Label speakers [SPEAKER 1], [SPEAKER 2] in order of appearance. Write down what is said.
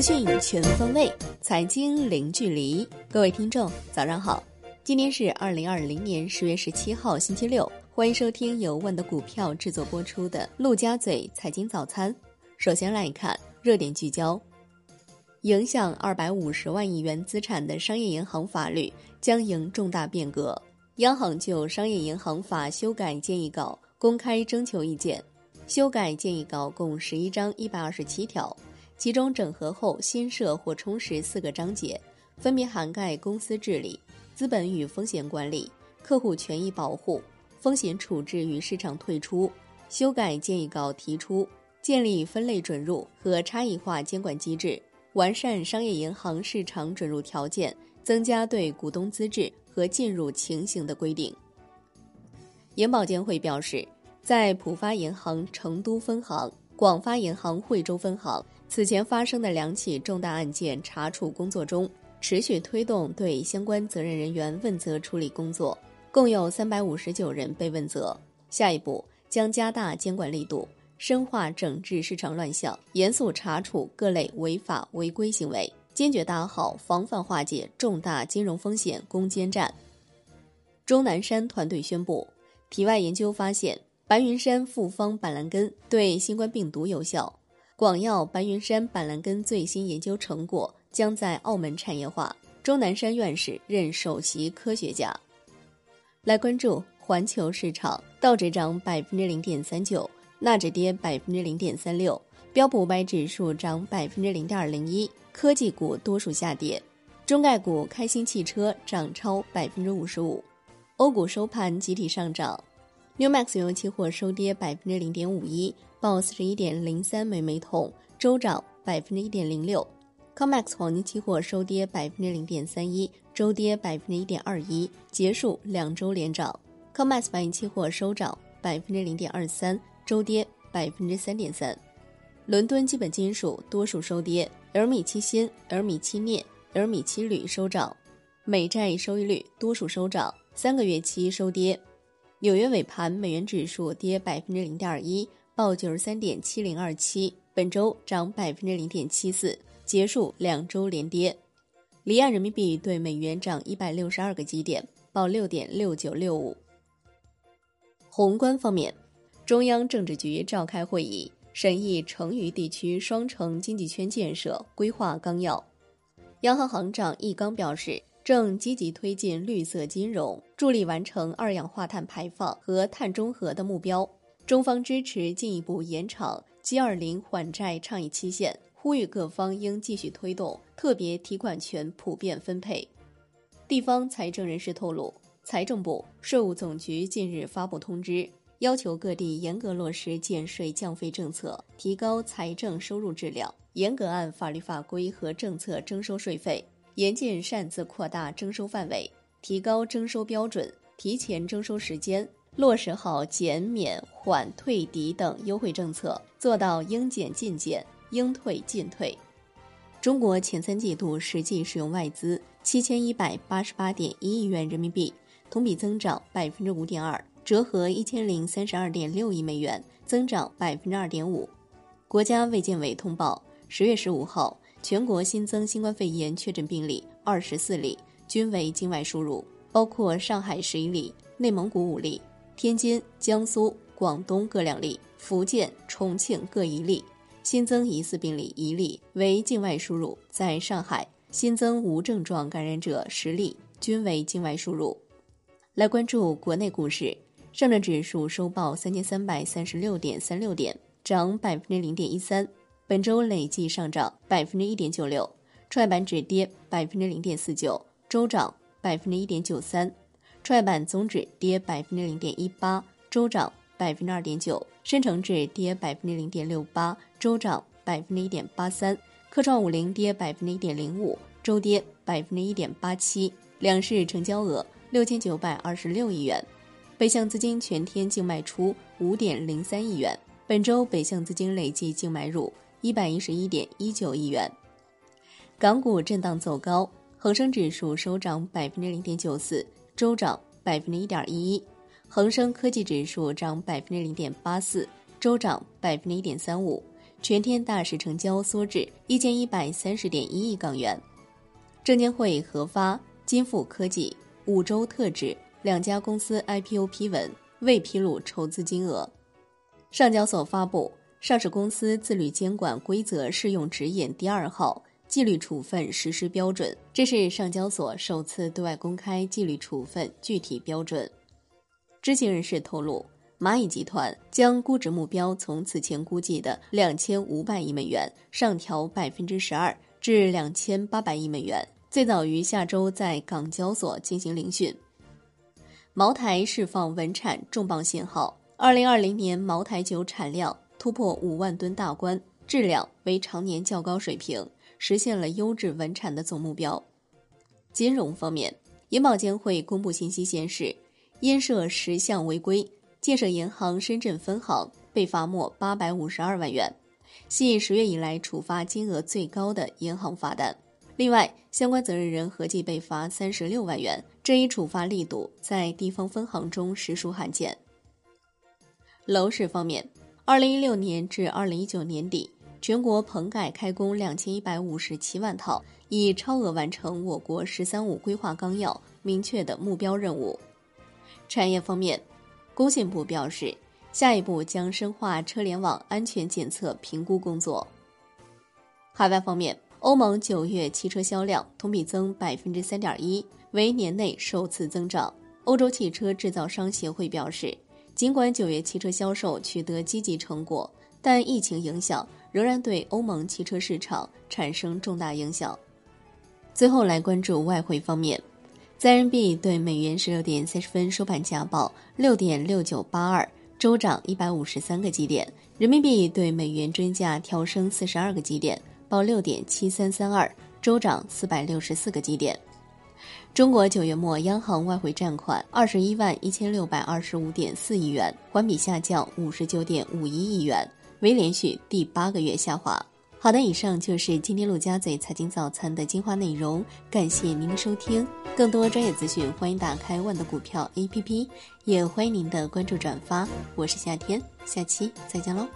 [SPEAKER 1] 资讯全方位，财经零距离。各位听众，早上好！今天是二零二零年十月十七号，星期六。欢迎收听由万德股票制作播出的《陆家嘴财经早餐》。首先来看热点聚焦：影响二百五十万亿元资产的商业银行法律将迎重大变革。央行就商业银行法修改建议稿公开征求意见。修改建议稿共十一章一百二十七条，其中整合后新设或充实四个章节，分别涵盖公司治理、资本与风险管理、客户权益保护、风险处置与市场退出。修改建议稿提出，建立分类准入和差异化监管机制，完善商业银行市场准入条件，增加对股东资质和进入情形的规定。银保监会表示。在浦发银行成都分行、广发银行惠州分行此前发生的两起重大案件查处工作中，持续推动对相关责任人员问责处理工作，共有三百五十九人被问责。下一步将加大监管力度，深化整治市场乱象，严肃查处各类违法违规行为，坚决打好防范化解重大金融风险攻坚战。钟南山团队宣布，体外研究发现。白云山复方板蓝根对新冠病毒有效，广药白云山板蓝根最新研究成果将在澳门产业化。钟南山院士任首席科学家。来关注环球市场，道指涨百分之零点三九，纳指跌百分之零点三六，标普五百指数涨百分之零点零一，科技股多数下跌，中概股开心汽车涨超百分之五十五，欧股收盘集体上涨。New Max 油期货收跌百分之零点五一，报四十一点零三每每桶，周涨百分之一点零六。Comex 黄金期货收跌百分之零点三一，周跌百分之一点二一，结束两周连涨。Comex 白银期货收涨百分之零点二三，周跌百分之三点三。伦敦基本金属多数收跌而米七锌、而米七镍、而米七铝收涨。美债收益率多数收涨，三个月期收跌。纽约尾盘，美元指数跌百分之零点二一，报九十三点七零二七。本周涨百分之零点七四，结束两周连跌。离岸人民币对美元涨一百六十二个基点，报六点六九六五。宏观方面，中央政治局召开会议，审议成渝地区双城经济圈建设规划纲要。央行行长易纲表示。正积极推进绿色金融，助力完成二氧化碳排放和碳中和的目标。中方支持进一步延长 G20 还债倡议期限，呼吁各方应继续推动特别提款权普遍分配。地方财政人士透露，财政部、税务总局近日发布通知，要求各地严格落实减税降费政策，提高财政收入质量，严格按法律法规和政策征收税费。严禁擅自扩大征收范围，提高征收标准，提前征收时间，落实好减免缓退抵等优惠政策，做到应减尽减，应退尽退。中国前三季度实际使用外资七千一百八十八点一亿元人民币，同比增长百分之五点二，折合一千零三十二点六亿美元，增长百分之二点五。国家卫健委通报，十月十五号。全国新增新冠肺炎确诊病例二十四例，均为境外输入，包括上海十一例、内蒙古五例、天津、江苏、广东各两例，福建、重庆各一例。新增疑似病例一例为境外输入，在上海新增无症状感染者十例，均为境外输入。来关注国内股市，上证指数收报三千三百三十六点三六点，涨百分之零点一三。本周累计上涨百分之一点九六，创业板指跌百分之零点四九，周涨百分之一点九三，创业板综指跌百分之零点一八，周涨百分之二点九，深成指跌百分之零点六八，周涨百分之一点八三，科创五零跌百分之一点零五，周跌百分之一点八七，两市成交额六千九百二十六亿元，北向资金全天净卖出五点零三亿元，本周北向资金累计净买入。一百一十一点一九亿元，港股震荡走高，恒生指数收涨百分之零点九四，周涨百分之一点一一；恒生科技指数涨百分之零点八四，周涨百分之一点三五；全天大市成交缩至一千一百三十点一亿港元。证监会核发金富科技、五洲特指两家公司 IPO 批文，未披露筹资金额。上交所发布《上市公司自律监管规则适用指引》第二号纪律处分实施标准，这是上交所首次对外公开纪律处分具体标准。知情人士透露。蚂蚁集团将估值目标从此前估计的两千五百亿美元上调百分之十二至两千八百亿美元，最早于下周在港交所进行聆讯。茅台释放稳产重磅信号，二零二零年茅台酒产量突破五万吨大关，质量为常年较高水平，实现了优质稳产的总目标。金融方面，银保监会公布信息显示，因涉十项违规。建设银行深圳分行被罚没八百五十二万元，系十月以来处罚金额最高的银行罚单。另外，相关责任人合计被罚三十六万元，这一处罚力度在地方分行中实属罕见。楼市方面，二零一六年至二零一九年底，全国棚改开工两千一百五十七万套，已超额完成我国“十三五”规划纲要明确的目标任务。产业方面。工信部表示，下一步将深化车联网安全检测评估工作。海外方面，欧盟九月汽车销量同比增百分之三点一，为年内首次增长。欧洲汽车制造商协会表示，尽管九月汽车销售取得积极成果，但疫情影响仍然对欧盟汽车市场产生重大影响。最后来关注外汇方面。在人民币对美元十六点三十分收盘价报六点六九八二，周涨一百五十三个基点。人民币对美元均价调升四十二个基点，报六点七三三二，周涨四百六十四个基点。中国九月末央行外汇占款二十一万一千六百二十五点四亿元，环比下降五十九点五一亿元，为连续第八个月下滑。好的，以上就是今天陆家嘴财经早餐的精华内容，感谢您的收听。更多专业资讯，欢迎打开万德股票 APP，也欢迎您的关注转发。我是夏天，下期再见喽。